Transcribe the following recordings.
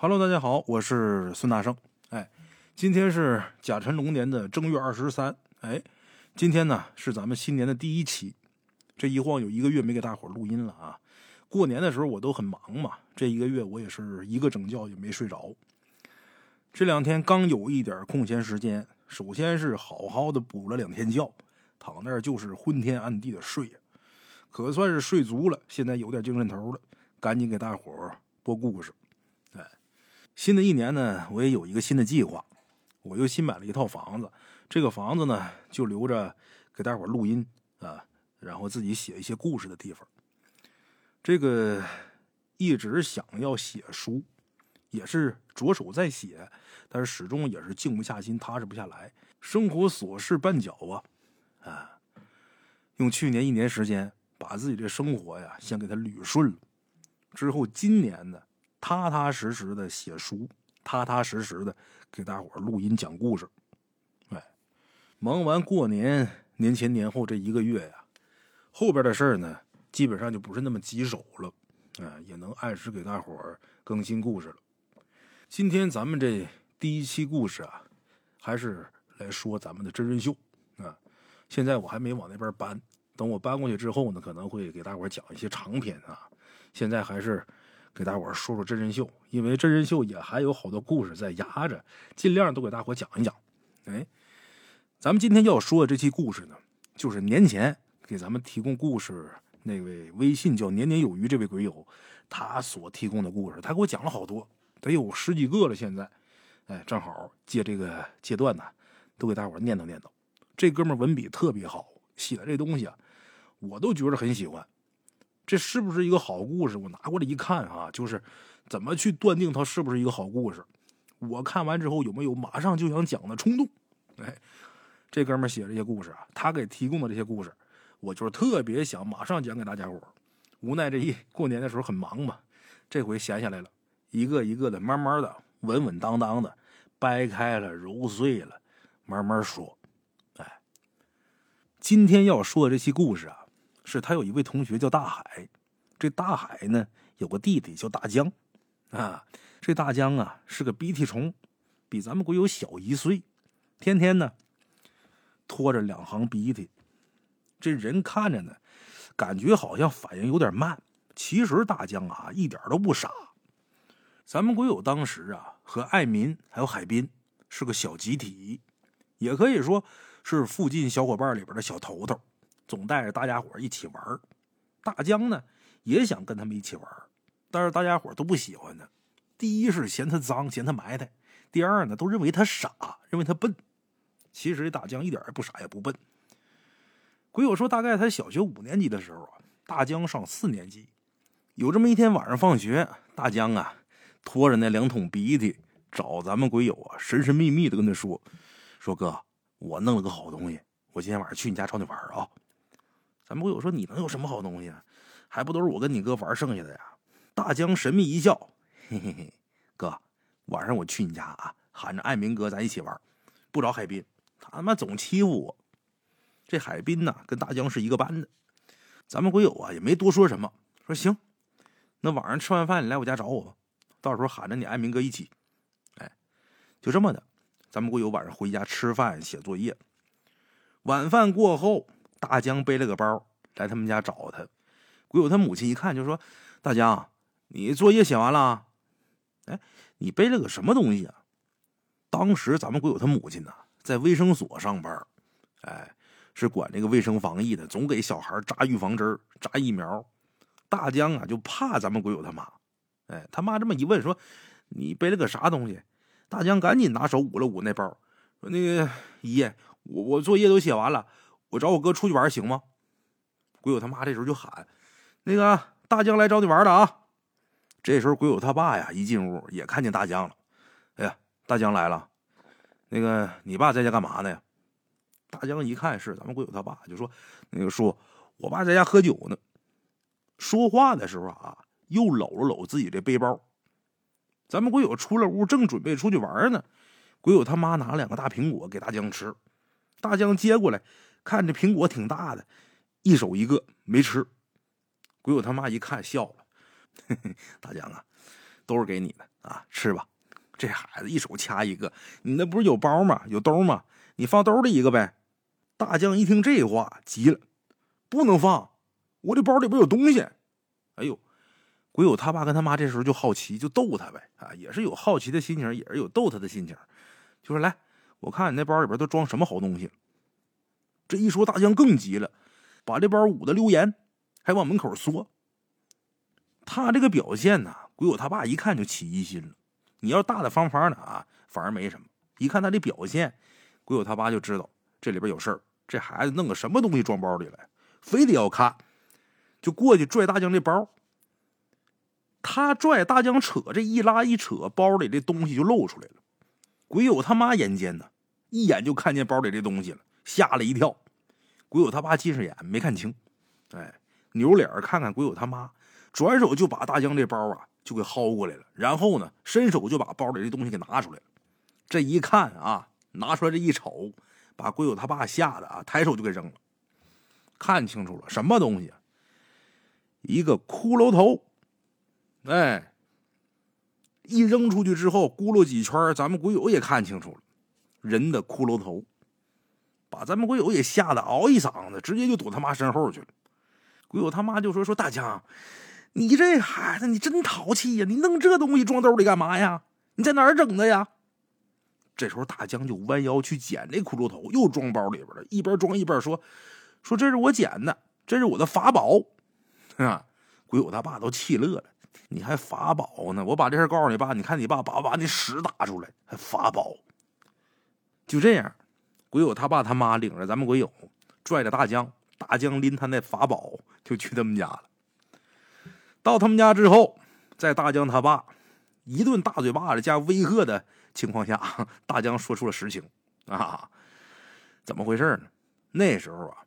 Hello，大家好，我是孙大圣。哎，今天是甲辰龙年的正月二十三。哎，今天呢是咱们新年的第一期。这一晃有一个月没给大伙录音了啊。过年的时候我都很忙嘛，这一个月我也是一个整觉也没睡着。这两天刚有一点空闲时间，首先是好好的补了两天觉，躺那儿就是昏天暗地的睡，可算是睡足了。现在有点精神头了，赶紧给大伙儿播故事。新的一年呢，我也有一个新的计划，我又新买了一套房子。这个房子呢，就留着给大伙录音啊，然后自己写一些故事的地方。这个一直想要写书，也是着手在写，但是始终也是静不下心，踏实不下来。生活琐事绊脚啊，啊，用去年一年时间把自己这生活呀先给他捋顺了，之后今年呢，踏踏实实的写书，踏踏实实的给大伙录音讲故事。哎，忙完过年年前年后这一个月呀，后边的事儿呢。基本上就不是那么棘手了，哎，也能按时给大伙儿更新故事了。今天咱们这第一期故事啊，还是来说咱们的真人秀啊。现在我还没往那边搬，等我搬过去之后呢，可能会给大伙儿讲一些长篇啊。现在还是给大伙说说真人秀，因为真人秀也还有好多故事在压着，尽量都给大伙讲一讲。哎，咱们今天要说的这期故事呢，就是年前给咱们提供故事。那位微信叫年年有余这位鬼友，他所提供的故事，他给我讲了好多，得有十几个了。现在，哎，正好借这个阶段呢，都给大伙念叨念叨。这哥们文笔特别好，写的这东西啊，我都觉得很喜欢。这是不是一个好故事？我拿过来一看啊，就是怎么去断定它是不是一个好故事？我看完之后有没有马上就想讲的冲动？哎，这哥们写这些故事啊，他给提供的这些故事。我就是特别想马上讲给大家伙无奈这一过年的时候很忙嘛，这回闲下来了，一个一个的慢慢的稳稳当当的掰开了揉碎了，慢慢说。哎，今天要说的这期故事啊，是他有一位同学叫大海，这大海呢有个弟弟叫大江，啊，这大江啊是个鼻涕虫，比咱们鬼友小一岁，天天呢拖着两行鼻涕。这人看着呢，感觉好像反应有点慢。其实大江啊，一点都不傻。咱们鬼友当时啊，和艾民还有海滨是个小集体，也可以说是附近小伙伴里边的小头头，总带着大家伙一起玩。大江呢，也想跟他们一起玩，但是大家伙都不喜欢他。第一是嫌他脏，嫌他埋汰；第二呢，都认为他傻，认为他笨。其实大江一点也不傻，也不笨。鬼友说：“大概他小学五年级的时候啊，大江上四年级。有这么一天晚上放学，大江啊拖着那两桶鼻涕找咱们鬼友啊，神神秘秘的跟他说：‘说哥，我弄了个好东西，我今天晚上去你家找你玩啊。’咱们鬼友说：‘你能有什么好东西啊？还不都是我跟你哥玩剩下的呀？’大江神秘一笑：‘嘿嘿嘿，哥，晚上我去你家啊，喊着爱民哥咱一起玩，不找海滨，他他妈总欺负我。’这海滨呢，跟大江是一个班的。咱们鬼友啊，也没多说什么，说行，那晚上吃完饭你来我家找我吧，到时候喊着你爱民哥一起。哎，就这么的，咱们鬼友晚上回家吃饭写作业。晚饭过后，大江背了个包来他们家找他。鬼友他母亲一看就说：“大江，你作业写完了？哎，你背了个什么东西啊？”当时咱们鬼友他母亲呢，在卫生所上班，哎。是管这个卫生防疫的，总给小孩扎预防针、扎疫苗。大江啊，就怕咱们鬼友他妈。哎，他妈这么一问，说：“你背了个啥东西？”大江赶紧拿手捂了捂那包，说：“那个姨，我我作业都写完了，我找我哥出去玩行吗？”鬼友他妈这时候就喊：“那个大江来找你玩的啊！”这时候鬼友他爸呀一进屋也看见大江了。哎呀，大江来了，那个你爸在家干嘛呢？大江一看是咱们鬼友他爸，就说：“那个叔，我爸在家喝酒呢。”说话的时候啊，又搂了搂自己这背包。咱们鬼友出了屋，正准备出去玩呢，鬼友他妈拿了两个大苹果给大江吃。大江接过来，看这苹果挺大的，一手一个没吃。鬼友他妈一看笑了：“ 大江啊，都是给你的，啊，吃吧。这孩子一手掐一个，你那不是有包吗？有兜吗？你放兜里一个呗。大江一听这话，急了，不能放，我这包里边有东西。哎呦，鬼友他爸跟他妈这时候就好奇，就逗他呗，啊，也是有好奇的心情，也是有逗他的心情，就说来，我看你那包里边都装什么好东西。这一说，大江更急了，把这包捂得溜严，还往门口缩。他这个表现呢，鬼友他爸一看就起疑心了。你要大大方方的啊，反而没什么。一看他这表现，鬼友他爸就知道这里边有事儿。这孩子弄个什么东西装包里来，非得要看，就过去拽大江这包。他拽大江扯，这一拉一扯，包里这东西就露出来了。鬼友他妈眼尖呢，一眼就看见包里这东西了，吓了一跳。鬼友他爸近视眼没看清，哎，扭脸看看鬼友他妈，转手就把大江这包啊。就给薅过来了，然后呢，伸手就把包里的东西给拿出来了。这一看啊，拿出来这一瞅，把鬼友他爸吓得啊，抬手就给扔了。看清楚了，什么东西？一个骷髅头。哎，一扔出去之后，咕噜几圈，咱们鬼友也看清楚了，人的骷髅头，把咱们鬼友也吓得嗷一嗓子，直接就躲他妈身后去了。鬼友他妈就说：“说大江。”你这孩子，你真淘气呀！你弄这东西装兜里干嘛呀？你在哪儿整的呀？这时候大江就弯腰去捡这骷髅头，又装包里边了，一边装一边说：“说这是我捡的，这是我的法宝。”啊！鬼友他爸都气乐了，你还法宝呢？我把这事告诉你爸，你看你爸把把你屎打出来，还法宝？就这样，鬼友他爸他妈领着咱们鬼友，拽着大江，大江拎他那法宝就去他们家了。到他们家之后，在大江他爸一顿大嘴巴子加威吓的情况下，大江说出了实情啊，怎么回事呢？那时候啊，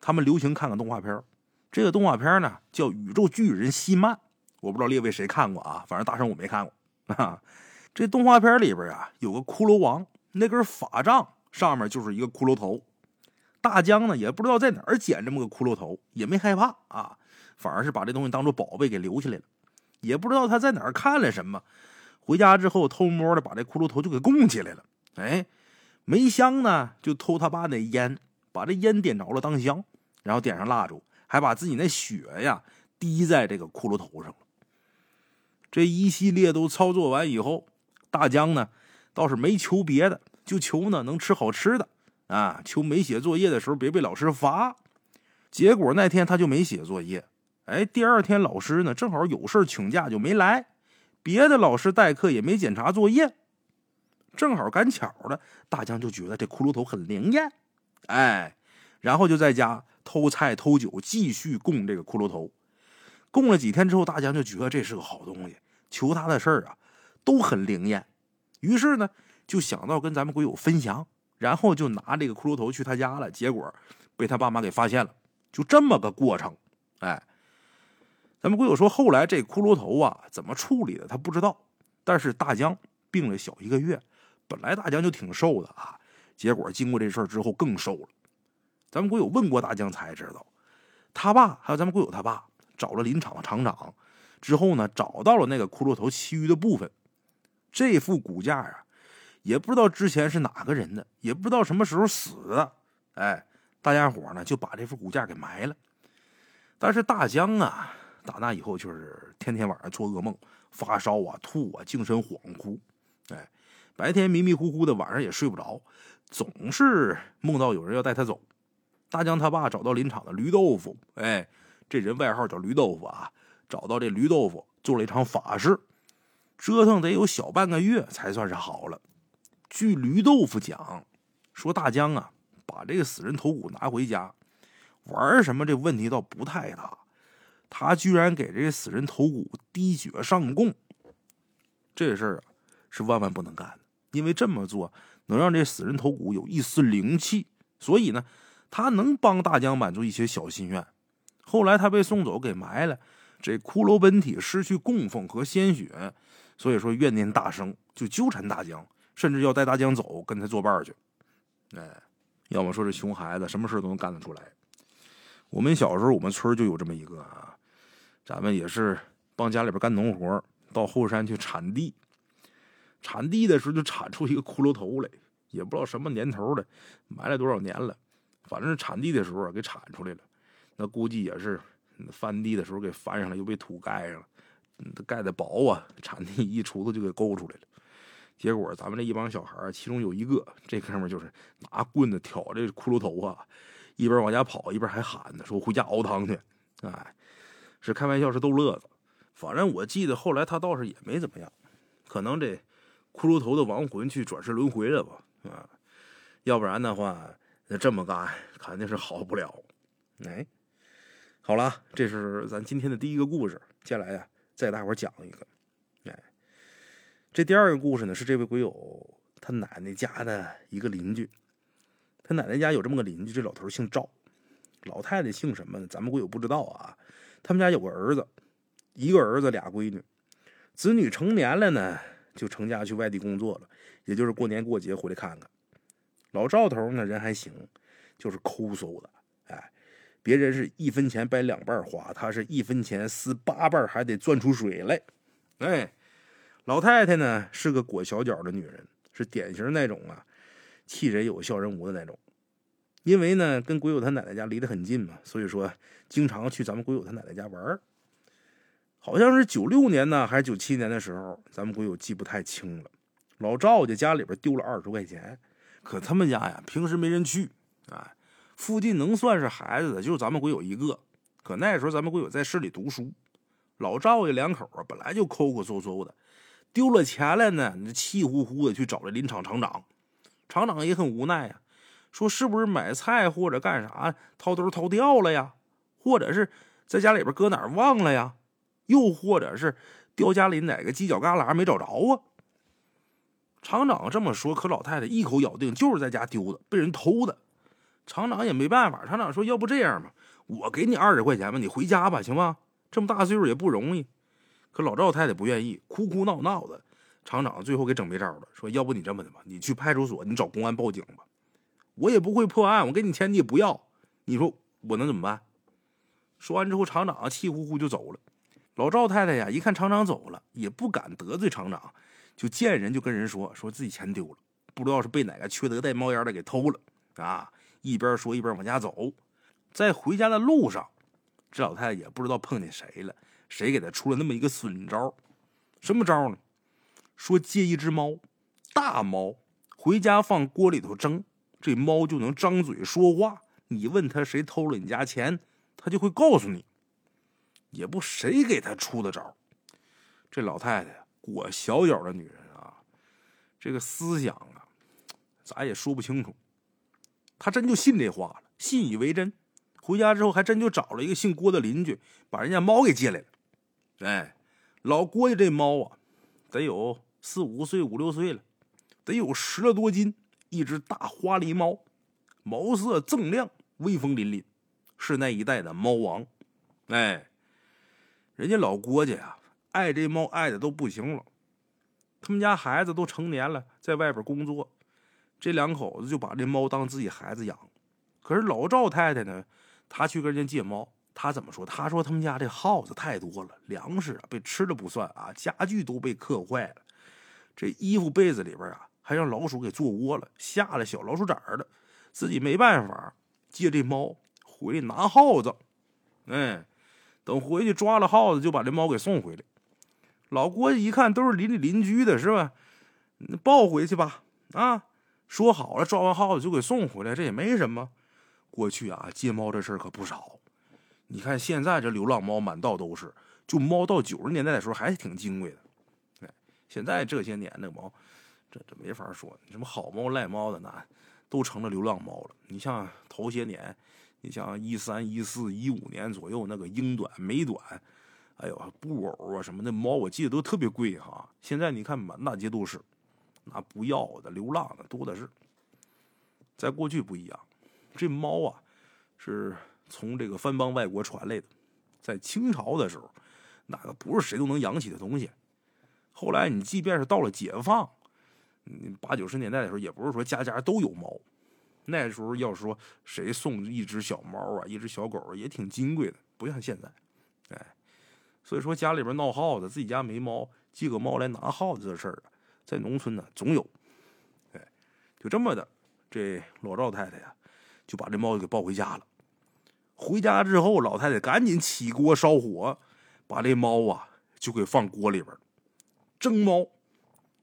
他们流行看个动画片，这个动画片呢叫《宇宙巨人希曼》，我不知道列位谁看过啊，反正大圣我没看过啊。这动画片里边啊有个骷髅王，那根法杖上面就是一个骷髅头。大江呢也不知道在哪儿捡这么个骷髅头，也没害怕啊。反而是把这东西当做宝贝给留下来了，也不知道他在哪儿看了什么，回家之后偷摸的把这骷髅头就给供起来了。哎，没香呢，就偷他爸那烟，把这烟点着了当香，然后点上蜡烛，还把自己那血呀滴在这个骷髅头上了。这一系列都操作完以后，大江呢倒是没求别的，就求呢能吃好吃的啊，求没写作业的时候别被老师罚。结果那天他就没写作业。哎，第二天老师呢正好有事请假就没来，别的老师代课也没检查作业，正好赶巧的，大江就觉得这骷髅头很灵验，哎，然后就在家偷菜偷酒，继续供这个骷髅头。供了几天之后，大江就觉得这是个好东西，求他的事儿啊都很灵验，于是呢就想到跟咱们鬼友分享，然后就拿这个骷髅头去他家了，结果被他爸妈给发现了，就这么个过程，哎。咱们鬼友说，后来这骷髅头啊怎么处理的，他不知道。但是大江病了小一个月，本来大江就挺瘦的啊，结果经过这事儿之后更瘦了。咱们鬼友问过大江才知道，他爸还有咱们鬼友他爸找了林场的厂长之后呢，找到了那个骷髅头其余的部分。这副骨架啊，也不知道之前是哪个人的，也不知道什么时候死的。哎，大家伙呢就把这副骨架给埋了。但是大江啊。打那以后，就是天天晚上做噩梦，发烧啊、吐啊、精神恍惚，哎，白天迷迷糊糊的，晚上也睡不着，总是梦到有人要带他走。大江他爸找到林场的驴豆腐，哎，这人外号叫驴豆腐啊，找到这驴豆腐做了一场法事，折腾得有小半个月才算是好了。据驴豆腐讲，说大江啊，把这个死人头骨拿回家玩什么，这问题倒不太大。他居然给这死人头骨滴血上供，这事儿啊是万万不能干的，因为这么做能让这死人头骨有一丝灵气，所以呢，他能帮大江满足一些小心愿。后来他被送走给埋了，这骷髅本体失去供奉和鲜血，所以说怨念大生，就纠缠大江，甚至要带大江走，跟他作伴去。哎，要么说这熊孩子什么事都能干得出来。我们小时候，我们村就有这么一个啊。咱们也是帮家里边干农活，到后山去铲地，铲地的时候就铲出一个骷髅头来，也不知道什么年头的，埋了多少年了，反正是铲地的时候给铲出来了。那估计也是翻地的时候给翻上了，又被土盖上了。盖的薄啊，铲地一锄头就给勾出来了。结果咱们这一帮小孩其中有一个这哥们就是拿棍子挑这骷髅头啊，一边往家跑，一边还喊呢，说回家熬汤去。哎，是开玩笑，是逗乐子。反正我记得后来他倒是也没怎么样，可能这骷髅头的亡魂去转世轮回了吧？啊，要不然的话，那这么干肯定是好不了。哎，好了，这是咱今天的第一个故事。接下来呀，再给大伙讲一个。这第二个故事呢，是这位鬼友他奶奶家的一个邻居。他奶奶家有这么个邻居，这老头姓赵，老太太姓什么？咱们鬼友不知道啊。他们家有个儿子，一个儿子俩闺女，子女成年了呢，就成家去外地工作了，也就是过年过节回来看看。老赵头呢，人还行，就是抠搜的。哎，别人是一分钱掰两半花，他是一分钱撕八瓣，还得攥出水来。哎，老太太呢，是个裹小脚的女人，是典型那种啊，气人有笑人无的那种。因为呢，跟鬼友他奶奶家离得很近嘛，所以说经常去咱们鬼友他奶奶家玩好像是九六年呢，还是九七年的时候，咱们鬼友记不太清了。老赵家家里边丢了二十块钱，可他们家呀，平时没人去。啊，附近能算是孩子的，就是咱们鬼友一个。可那时候咱们鬼友在市里读书，老赵家两口啊，本来就抠抠搜搜的，丢了钱了呢，你气呼呼的去找这林场厂长，厂长也很无奈呀。说是不是买菜或者干啥掏兜掏掉了呀？或者是在家里边搁哪儿忘了呀？又或者是掉家里哪个犄角旮旯没找着啊？厂长这么说，可老太太一口咬定就是在家丢的，被人偷的。厂长也没办法，厂长说要不这样吧，我给你二十块钱吧，你回家吧，行吗？这么大岁数也不容易。可老赵太太不愿意，哭哭闹闹的。厂长最后给整没招了，说要不你这么的吧，你去派出所，你找公安报警吧。我也不会破案，我给你钱你也不要，你说我能怎么办？说完之后，厂长气呼呼就走了。老赵太太呀，一看厂长走了，也不敢得罪厂长，就见人就跟人说，说自己钱丢了，不知道是被哪个缺德带冒烟的给偷了啊！一边说一边往家走，在回家的路上，这老太太也不知道碰见谁了，谁给他出了那么一个损招？什么招呢？说借一只猫，大猫，回家放锅里头蒸。这猫就能张嘴说话，你问他谁偷了你家钱，他就会告诉你。也不谁给他出的招这老太太裹小脚的女人啊，这个思想啊，咱也说不清楚。她真就信这话了，信以为真。回家之后还真就找了一个姓郭的邻居，把人家猫给借来了。哎，老郭家这猫啊，得有四五岁、五六岁了，得有十来多斤。一只大花狸猫，毛色锃亮，威风凛凛，是那一代的猫王。哎，人家老郭家呀，爱这猫爱的都不行了。他们家孩子都成年了，在外边工作，这两口子就把这猫当自己孩子养。可是老赵太太呢，她去跟人家借猫，他怎么说？他说他们家这耗子太多了，粮食啊被吃的不算啊，家具都被磕坏了，这衣服被子里边啊。还让老鼠给做窝了，下了小老鼠崽儿的，自己没办法，借这猫回来拿耗子。哎，等回去抓了耗子，就把这猫给送回来。老郭一看都是邻里邻居的，是吧？抱回去吧。啊，说好了，抓完耗子就给送回来，这也没什么。过去啊，借猫这事儿可不少。你看现在这流浪猫满道都是，就猫到九十年代的时候还是挺金贵的。哎，现在这些年的猫。这这没法说，什么好猫赖猫的那都成了流浪猫了。你像头些年，你像一三一四一五年左右那个英短美短，哎呦布偶啊什么的猫，我记得都特别贵哈。现在你看满大街都是，那不要的流浪的多的是。在过去不一样，这猫啊是从这个番邦外国传来的，在清朝的时候，那个不是谁都能养起的东西。后来你即便是到了解放。八九十年代的时候，也不是说家家都有猫。那时候要说谁送一只小猫啊，一只小狗也挺金贵的，不像现在。哎，所以说家里边闹耗子，自己家没猫，借个猫来拿耗子的事儿啊，在农村呢总有。哎，就这么的，这老赵太太呀，就把这猫给抱回家了。回家之后，老太太赶紧起锅烧火，把这猫啊就给放锅里边蒸猫。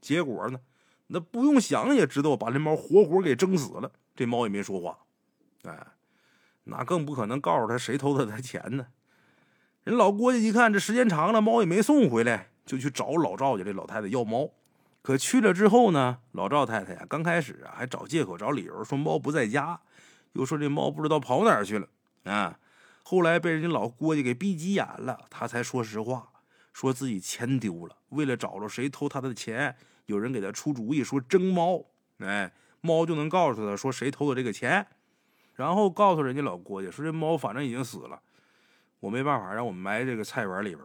结果呢，那不用想也知道，把这猫活活给蒸死了。这猫也没说话，哎，那更不可能告诉他谁偷他的钱呢。人老郭家一看，这时间长了，猫也没送回来，就去找老赵家这老太太要猫。可去了之后呢，老赵太太呀，刚开始啊还找借口找理由，说猫不在家，又说这猫不知道跑哪去了啊。后来被人家老郭家给逼急眼了，他才说实话，说自己钱丢了，为了找着谁偷他的钱，有人给他出主意说蒸猫，哎，猫就能告诉他说谁偷的这个钱，然后告诉人家老郭家说这猫反正已经死了。我没办法，让我们埋这个菜园里边。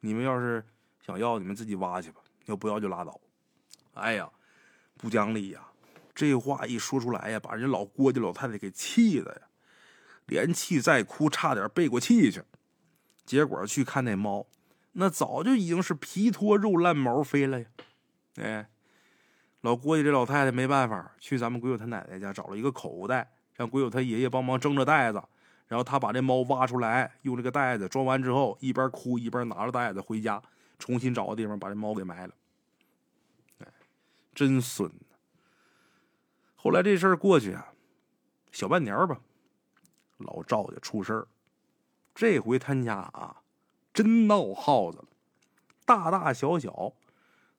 你们要是想要，你们自己挖去吧；要不要就拉倒。哎呀，不讲理呀！这话一说出来呀，把人家老郭家老太太给气的呀，连气带哭，差点背过气去。结果去看那猫，那早就已经是皮脱肉烂、毛飞了呀！哎，老郭家这老太太没办法，去咱们鬼友他奶奶家找了一个口袋，让鬼友他爷爷帮忙蒸着袋子。然后他把这猫挖出来，用这个袋子装完之后，一边哭一边拿着袋子回家，重新找个地方把这猫给埋了。哎，真损！后来这事儿过去啊，小半年吧，老赵家出事儿。这回他家啊，真闹耗子了，大大小小，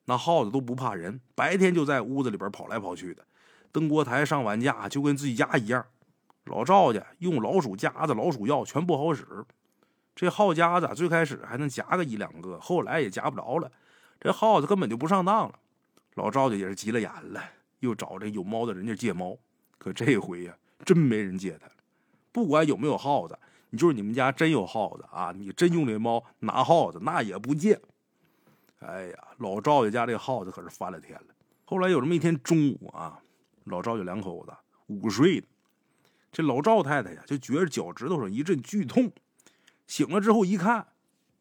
那耗子都不怕人，白天就在屋子里边跑来跑去的，登锅台上碗架，就跟自己家一样。老赵家用老鼠夹子、老鼠药全不好使，这耗夹子最开始还能夹个一两个，后来也夹不着了。这耗子根本就不上当了。老赵家也是急了眼了，又找这有猫的人家借猫。可这回呀，真没人借他。不管有没有耗子，你就是你们家真有耗子啊，你真用这猫拿耗子，那也不借。哎呀，老赵家家这耗子可是翻了天了。后来有这么一天中午啊，老赵家两口子午睡。这老赵太太呀，就觉着脚趾头上一阵剧痛，醒了之后一看，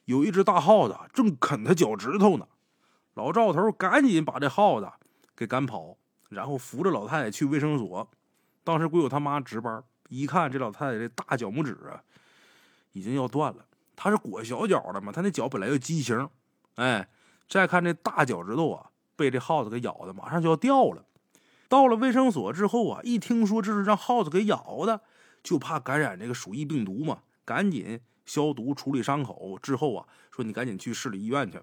有一只大耗子正啃他脚趾头呢。老赵头赶紧把这耗子给赶跑，然后扶着老太太去卫生所。当时归有他妈值班，一看这老太太这大脚拇指啊，已经要断了。她是裹小脚的嘛，她那脚本来就畸形，哎，再看这大脚趾头啊，被这耗子给咬的，马上就要掉了。到了卫生所之后啊，一听说这是让耗子给咬的，就怕感染这个鼠疫病毒嘛，赶紧消毒处理伤口。之后啊，说你赶紧去市里医院去。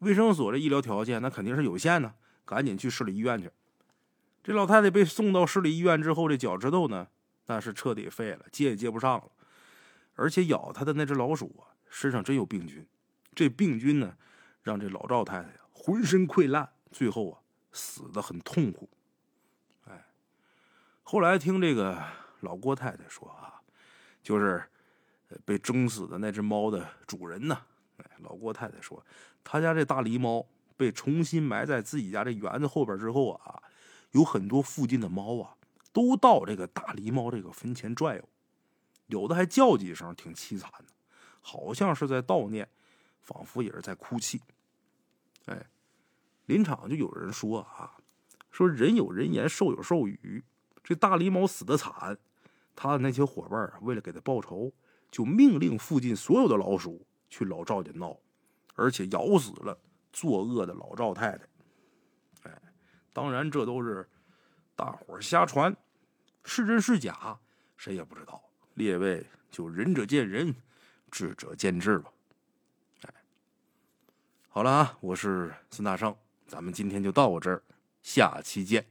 卫生所的医疗条件那肯定是有限的，赶紧去市里医院去。这老太太被送到市里医院之后，这脚趾头呢，那是彻底废了，接也接不上了。而且咬她的那只老鼠啊，身上真有病菌。这病菌呢，让这老赵太太浑身溃烂，最后啊死的很痛苦。哎后来听这个老郭太太说啊，就是被蒸死的那只猫的主人呢。哎，老郭太太说，他家这大狸猫被重新埋在自己家这园子后边之后啊，有很多附近的猫啊，都到这个大狸猫这个坟前转悠，有的还叫几声，挺凄惨的，好像是在悼念，仿佛也是在哭泣。哎，临场就有人说啊，说人有人言，兽有兽语。这大狸猫死的惨，他的那些伙伴为了给他报仇，就命令附近所有的老鼠去老赵家闹，而且咬死了作恶的老赵太太。哎，当然这都是大伙瞎传，是真是假，谁也不知道。列位就仁者见仁，智者见智吧。哎，好了啊，我是孙大圣，咱们今天就到我这儿，下期见。